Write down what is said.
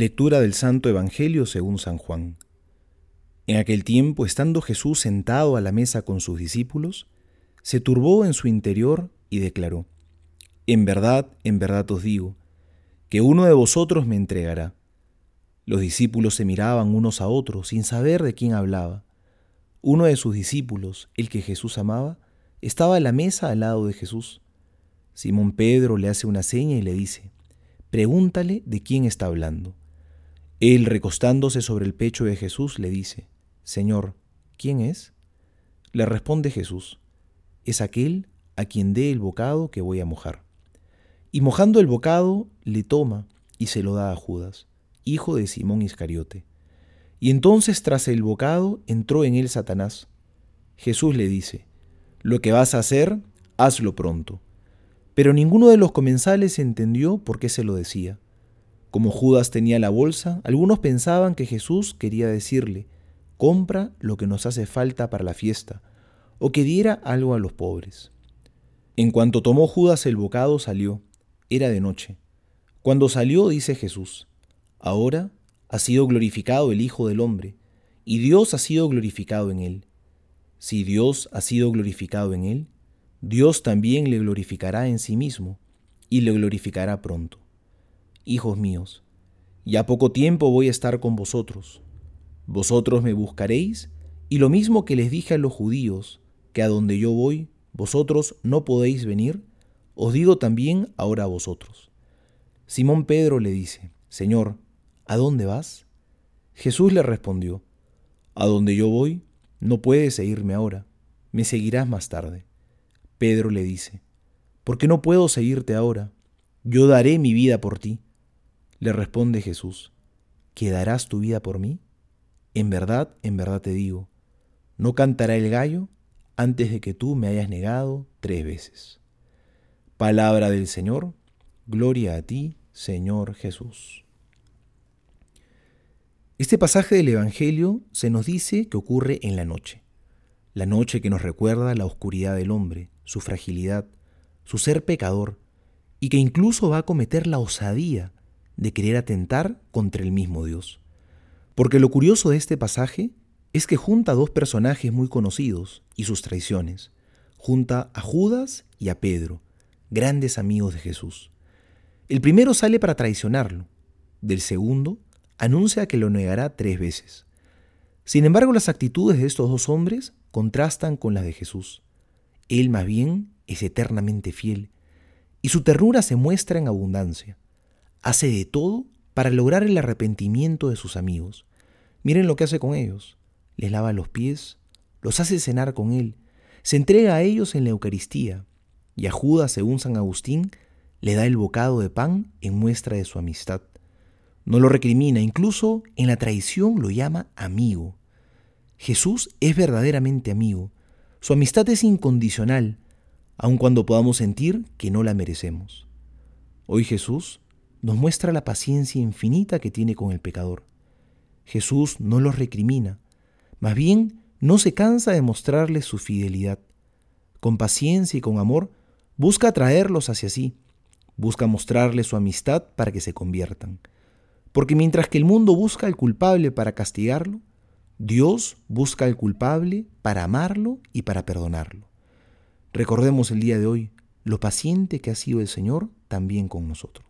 Lectura del Santo Evangelio según San Juan. En aquel tiempo, estando Jesús sentado a la mesa con sus discípulos, se turbó en su interior y declaró, En verdad, en verdad os digo, que uno de vosotros me entregará. Los discípulos se miraban unos a otros sin saber de quién hablaba. Uno de sus discípulos, el que Jesús amaba, estaba a la mesa al lado de Jesús. Simón Pedro le hace una seña y le dice, Pregúntale de quién está hablando. Él, recostándose sobre el pecho de Jesús, le dice, Señor, ¿quién es? Le responde Jesús, es aquel a quien dé el bocado que voy a mojar. Y mojando el bocado, le toma y se lo da a Judas, hijo de Simón Iscariote. Y entonces tras el bocado entró en él Satanás. Jesús le dice, Lo que vas a hacer, hazlo pronto. Pero ninguno de los comensales entendió por qué se lo decía. Como Judas tenía la bolsa, algunos pensaban que Jesús quería decirle, compra lo que nos hace falta para la fiesta, o que diera algo a los pobres. En cuanto tomó Judas el bocado, salió. Era de noche. Cuando salió, dice Jesús, ahora ha sido glorificado el Hijo del Hombre, y Dios ha sido glorificado en él. Si Dios ha sido glorificado en él, Dios también le glorificará en sí mismo, y le glorificará pronto. Hijos míos, ya poco tiempo voy a estar con vosotros. Vosotros me buscaréis, y lo mismo que les dije a los judíos, que a donde yo voy, vosotros no podéis venir, os digo también ahora a vosotros. Simón Pedro le dice, Señor, ¿a dónde vas? Jesús le respondió, A donde yo voy, no puedes seguirme ahora, me seguirás más tarde. Pedro le dice, ¿por qué no puedo seguirte ahora? Yo daré mi vida por ti. Le responde Jesús, ¿que darás tu vida por mí? En verdad, en verdad te digo, no cantará el gallo antes de que tú me hayas negado tres veces. Palabra del Señor, gloria a ti, Señor Jesús. Este pasaje del Evangelio se nos dice que ocurre en la noche, la noche que nos recuerda la oscuridad del hombre, su fragilidad, su ser pecador, y que incluso va a cometer la osadía de querer atentar contra el mismo Dios. Porque lo curioso de este pasaje es que junta a dos personajes muy conocidos y sus traiciones. Junta a Judas y a Pedro, grandes amigos de Jesús. El primero sale para traicionarlo, del segundo anuncia que lo negará tres veces. Sin embargo, las actitudes de estos dos hombres contrastan con las de Jesús. Él más bien es eternamente fiel, y su ternura se muestra en abundancia hace de todo para lograr el arrepentimiento de sus amigos. Miren lo que hace con ellos. Les lava los pies, los hace cenar con él, se entrega a ellos en la Eucaristía, y a Judas, según San Agustín, le da el bocado de pan en muestra de su amistad. No lo recrimina, incluso en la traición lo llama amigo. Jesús es verdaderamente amigo. Su amistad es incondicional, aun cuando podamos sentir que no la merecemos. Hoy Jesús nos muestra la paciencia infinita que tiene con el pecador. Jesús no los recrimina, más bien no se cansa de mostrarles su fidelidad. Con paciencia y con amor busca atraerlos hacia sí, busca mostrarles su amistad para que se conviertan. Porque mientras que el mundo busca al culpable para castigarlo, Dios busca al culpable para amarlo y para perdonarlo. Recordemos el día de hoy lo paciente que ha sido el Señor también con nosotros.